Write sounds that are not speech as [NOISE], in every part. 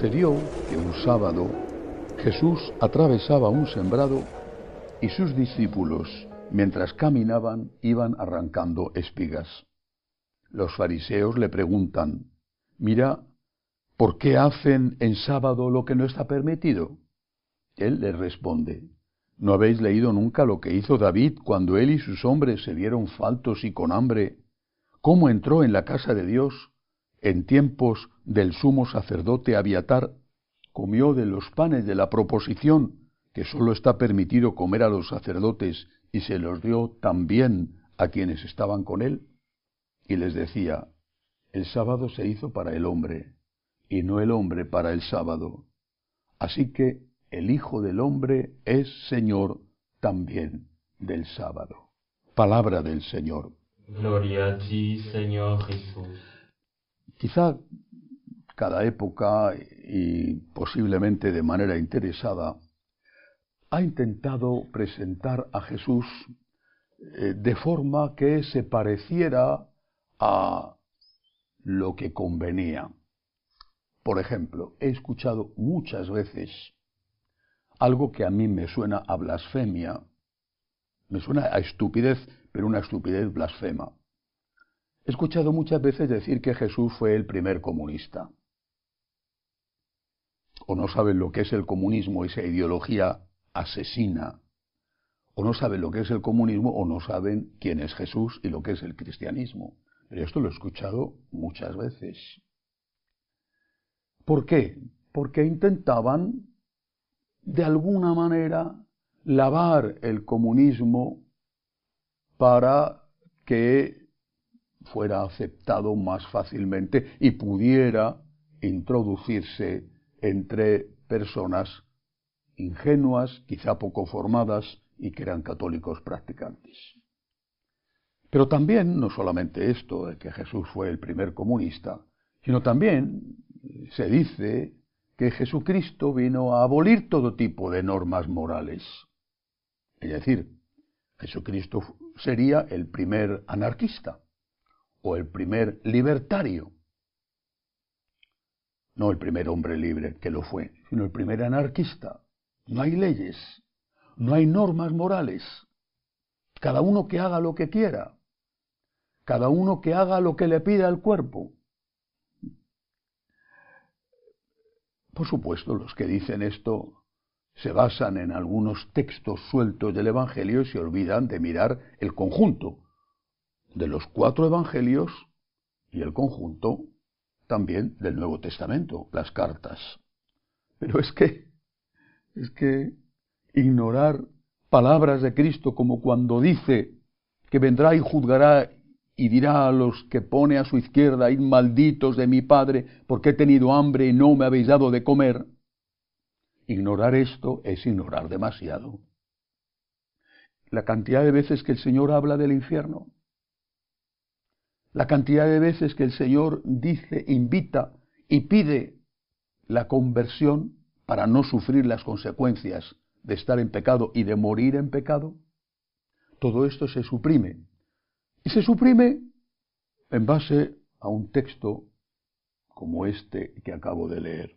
Sucedió que un sábado Jesús atravesaba un sembrado y sus discípulos, mientras caminaban, iban arrancando espigas. Los fariseos le preguntan, mira, ¿por qué hacen en sábado lo que no está permitido? Él les responde, ¿no habéis leído nunca lo que hizo David cuando él y sus hombres se vieron faltos y con hambre? ¿Cómo entró en la casa de Dios en tiempos del sumo sacerdote Abiatar, comió de los panes de la proposición, que sólo está permitido comer a los sacerdotes, y se los dio también a quienes estaban con él? Y les decía, el sábado se hizo para el hombre, y no el hombre para el sábado. Así que el Hijo del Hombre es Señor también del sábado. Palabra del Señor. Gloria a ti, Señor Jesús. Quizá cada época y posiblemente de manera interesada ha intentado presentar a Jesús eh, de forma que se pareciera a lo que convenía. Por ejemplo, he escuchado muchas veces algo que a mí me suena a blasfemia, me suena a estupidez, pero una estupidez blasfema. He escuchado muchas veces decir que Jesús fue el primer comunista. O no saben lo que es el comunismo, esa ideología asesina. O no saben lo que es el comunismo o no saben quién es Jesús y lo que es el cristianismo. Pero esto lo he escuchado muchas veces. ¿Por qué? Porque intentaban, de alguna manera, lavar el comunismo para que fuera aceptado más fácilmente y pudiera introducirse entre personas ingenuas, quizá poco formadas y que eran católicos practicantes. Pero también, no solamente esto, de que Jesús fue el primer comunista, sino también se dice que Jesucristo vino a abolir todo tipo de normas morales. Es decir, Jesucristo sería el primer anarquista o el primer libertario. No el primer hombre libre que lo fue, sino el primer anarquista. No hay leyes, no hay normas morales. Cada uno que haga lo que quiera, cada uno que haga lo que le pida el cuerpo. Por supuesto, los que dicen esto se basan en algunos textos sueltos del Evangelio y se olvidan de mirar el conjunto de los cuatro Evangelios y el conjunto también del Nuevo Testamento, las cartas. Pero es que, es que ignorar palabras de Cristo como cuando dice que vendrá y juzgará y dirá a los que pone a su izquierda, id malditos de mi Padre, porque he tenido hambre y no me habéis dado de comer. Ignorar esto es ignorar demasiado. La cantidad de veces que el Señor habla del infierno, la cantidad de veces que el Señor dice, invita y pide la conversión para no sufrir las consecuencias de estar en pecado y de morir en pecado, todo esto se suprime. Y se suprime en base a un texto como este que acabo de leer.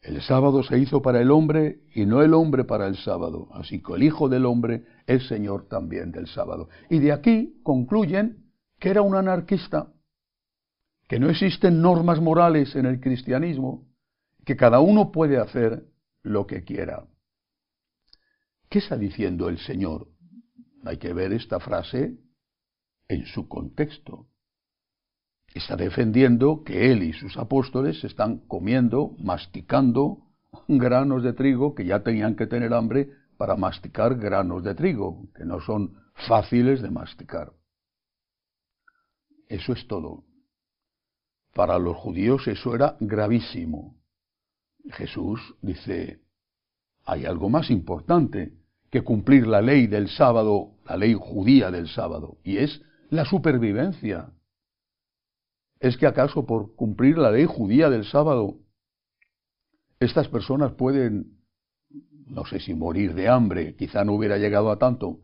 El sábado se hizo para el hombre y no el hombre para el sábado, así que el Hijo del Hombre es Señor también del sábado. Y de aquí concluyen que era un anarquista, que no existen normas morales en el cristianismo, que cada uno puede hacer lo que quiera. ¿Qué está diciendo el Señor? Hay que ver esta frase en su contexto. Está defendiendo que él y sus apóstoles están comiendo, masticando granos de trigo que ya tenían que tener hambre para masticar granos de trigo, que no son fáciles de masticar. Eso es todo. Para los judíos eso era gravísimo. Jesús dice, hay algo más importante que cumplir la ley del sábado, la ley judía del sábado, y es la supervivencia. ¿Es que acaso por cumplir la ley judía del sábado, estas personas pueden, no sé si morir de hambre, quizá no hubiera llegado a tanto,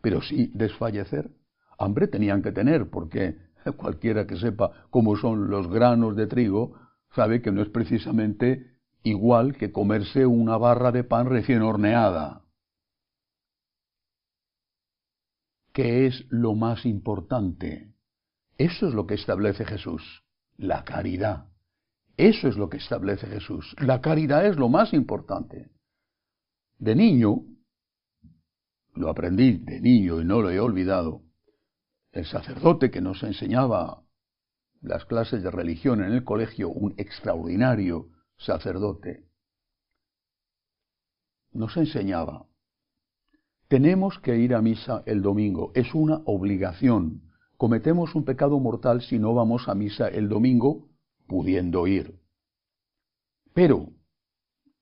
pero sí desfallecer? Hambre tenían que tener, porque [LAUGHS] cualquiera que sepa cómo son los granos de trigo, sabe que no es precisamente igual que comerse una barra de pan recién horneada. ¿Qué es lo más importante? Eso es lo que establece Jesús, la caridad. Eso es lo que establece Jesús. La caridad es lo más importante. De niño, lo aprendí de niño y no lo he olvidado, el sacerdote que nos enseñaba las clases de religión en el colegio, un extraordinario sacerdote, nos enseñaba, tenemos que ir a misa el domingo, es una obligación. Cometemos un pecado mortal si no vamos a misa el domingo pudiendo ir. Pero,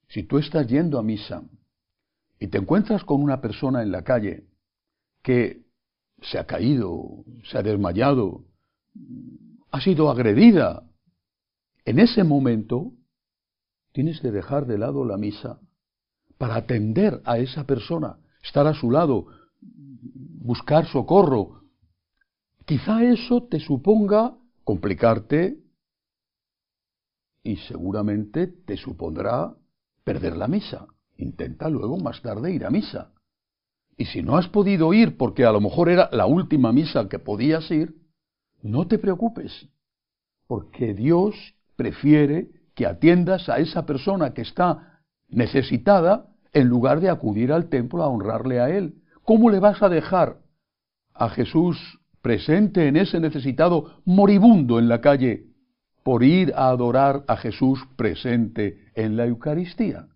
si tú estás yendo a misa y te encuentras con una persona en la calle que se ha caído, se ha desmayado, ha sido agredida, en ese momento tienes que dejar de lado la misa para atender a esa persona, estar a su lado, buscar socorro. Quizá eso te suponga complicarte y seguramente te supondrá perder la misa. Intenta luego más tarde ir a misa. Y si no has podido ir porque a lo mejor era la última misa que podías ir, no te preocupes, porque Dios prefiere que atiendas a esa persona que está necesitada en lugar de acudir al templo a honrarle a Él. ¿Cómo le vas a dejar a Jesús presente en ese necesitado moribundo en la calle por ir a adorar a Jesús presente en la Eucaristía?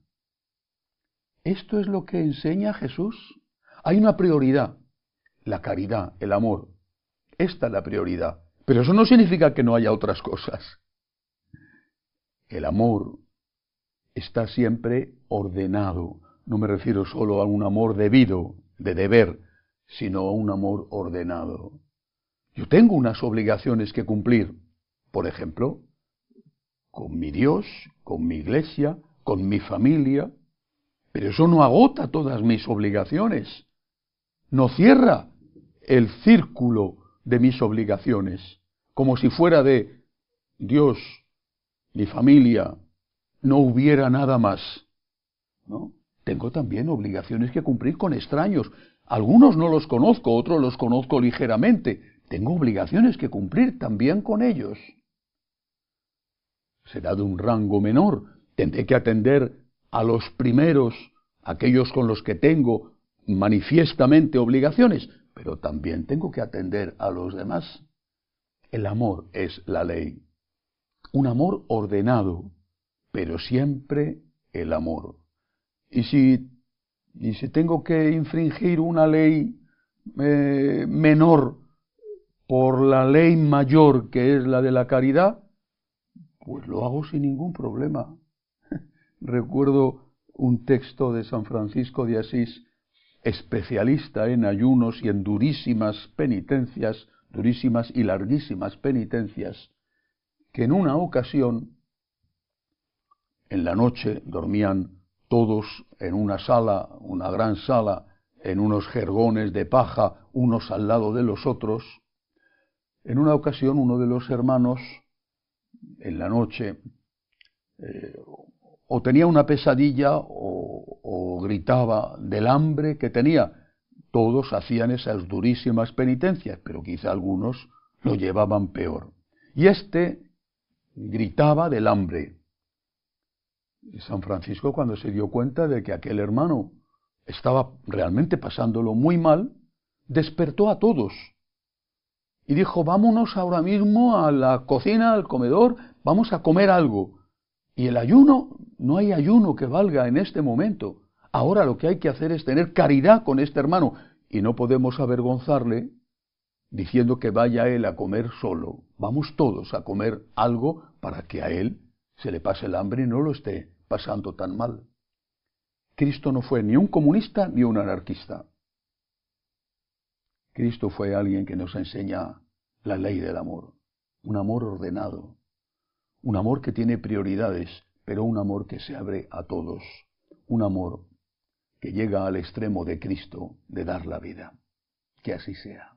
Esto es lo que enseña Jesús. Hay una prioridad, la caridad, el amor. Esta es la prioridad. Pero eso no significa que no haya otras cosas. El amor está siempre ordenado. No me refiero solo a un amor debido, de deber, sino a un amor ordenado. Yo tengo unas obligaciones que cumplir. Por ejemplo, con mi Dios, con mi iglesia, con mi familia. Pero eso no agota todas mis obligaciones no cierra el círculo de mis obligaciones, como si fuera de Dios, mi familia, no hubiera nada más. ¿no? Tengo también obligaciones que cumplir con extraños. Algunos no los conozco, otros los conozco ligeramente. Tengo obligaciones que cumplir también con ellos. Será de un rango menor. Tendré que atender a los primeros, aquellos con los que tengo manifiestamente obligaciones, pero también tengo que atender a los demás. El amor es la ley. Un amor ordenado, pero siempre el amor. Y si, y si tengo que infringir una ley eh, menor por la ley mayor que es la de la caridad, pues lo hago sin ningún problema. [LAUGHS] Recuerdo un texto de San Francisco de Asís especialista en ayunos y en durísimas penitencias, durísimas y larguísimas penitencias, que en una ocasión, en la noche, dormían todos en una sala, una gran sala, en unos jergones de paja, unos al lado de los otros. En una ocasión uno de los hermanos, en la noche, eh, o tenía una pesadilla o, gritaba del hambre que tenía. Todos hacían esas durísimas penitencias, pero quizá algunos lo llevaban peor. Y este gritaba del hambre. San Francisco cuando se dio cuenta de que aquel hermano estaba realmente pasándolo muy mal, despertó a todos y dijo, vámonos ahora mismo a la cocina, al comedor, vamos a comer algo. Y el ayuno, no hay ayuno que valga en este momento. Ahora lo que hay que hacer es tener caridad con este hermano y no podemos avergonzarle diciendo que vaya él a comer solo. Vamos todos a comer algo para que a él se le pase el hambre y no lo esté pasando tan mal. Cristo no fue ni un comunista ni un anarquista. Cristo fue alguien que nos enseña la ley del amor, un amor ordenado, un amor que tiene prioridades, pero un amor que se abre a todos, un amor que llega al extremo de Cristo de dar la vida. Que así sea.